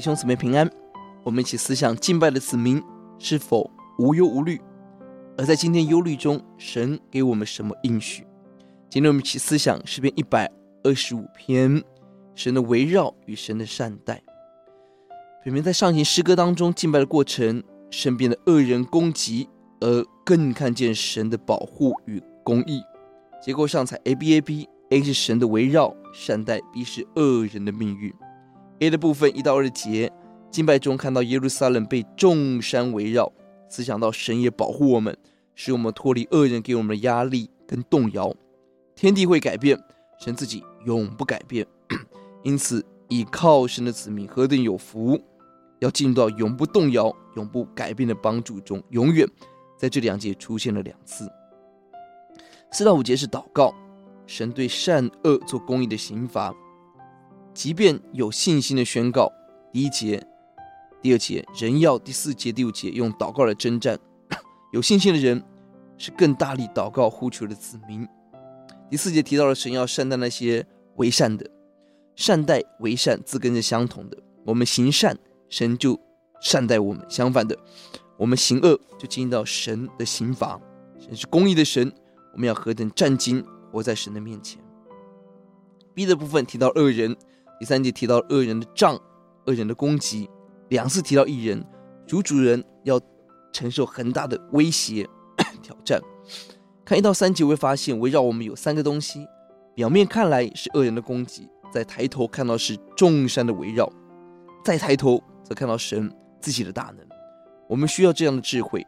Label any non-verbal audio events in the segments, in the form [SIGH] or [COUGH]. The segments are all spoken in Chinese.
弟兄姊妹平安，我们一起思想敬拜的子民是否无忧无虑？而在今天忧虑中，神给我们什么应许？今天我们一起思想诗篇一百二十五篇，神的围绕与神的善待。本篇在上行诗歌当中敬拜的过程，身边的恶人攻击，而更看见神的保护与公义。结构上采 A B A B，A 是神的围绕善待，B 是恶人的命运。A 的部分一到二节，敬拜中看到耶路撒冷被众山围绕，思想到神也保护我们，使我们脱离恶人给我们的压力跟动摇。天地会改变，神自己永不改变，[COUGHS] 因此倚靠神的子民何等有福，要进入到永不动摇、永不改变的帮助中，永远在这两节出现了两次。四到五节是祷告，神对善恶做公义的刑罚。即便有信心的宣告，第一节、第二节，人要第四节、第五节用祷告来征战。[COUGHS] 有信心的人是更大力祷告呼求的子民。第四节提到了神要善待那些为善的，善待为善字根是相同的。我们行善，神就善待我们；相反的，我们行恶，就进入到神的刑罚。神是公义的神，我们要何等战兢，活在神的面前。B 的部分提到恶人。第三节提到恶人的杖，恶人的攻击；两次提到一人，主主人要承受很大的威胁 [COUGHS] 挑战。看一到三节，会发现围绕我们有三个东西：表面看来是恶人的攻击，再抬头看到是众山的围绕，再抬头则看到神自己的大能。我们需要这样的智慧，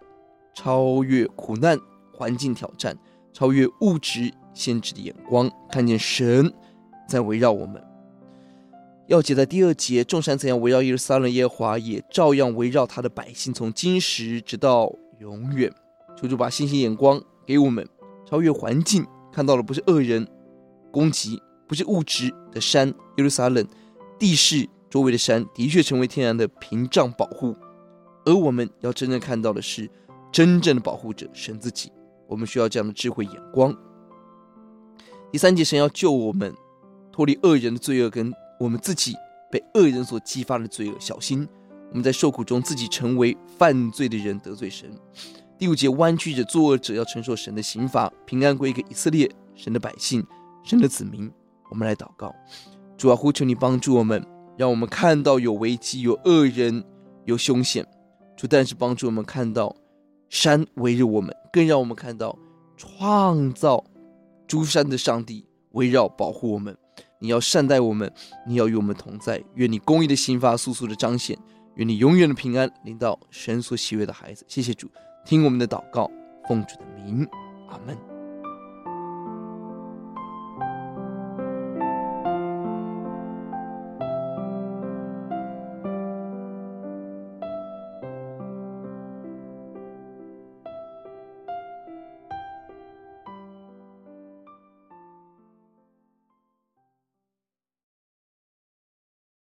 超越苦难环境挑战，超越物质限制的眼光，看见神在围绕我们。要解在第二节，众山怎样围绕耶路撒冷，耶华也照样围绕他的百姓，从今时直到永远。求主把信心眼光给我们，超越环境，看到的不是恶人攻击，不是物质的山耶路撒冷，地势周围的山的确成为天然的屏障保护，而我们要真正看到的是真正的保护者神自己。我们需要这样的智慧眼光。第三节，神要救我们脱离恶人的罪恶跟。我们自己被恶人所激发的罪恶，小心我们在受苦中自己成为犯罪的人，得罪神。第五节，弯曲着作恶者要承受神的刑罚，平安归给以色列神的百姓，神的子民。我们来祷告，主啊，呼求你帮助我们，让我们看到有危机、有恶人、有凶险。主，但是帮助我们看到山围着我们，更让我们看到创造诸山的上帝围绕保护我们。你要善待我们，你要与我们同在。愿你公义的刑罚速速的彰显，愿你永远的平安领到神所喜悦的孩子。谢谢主，听我们的祷告，奉主的名，阿门。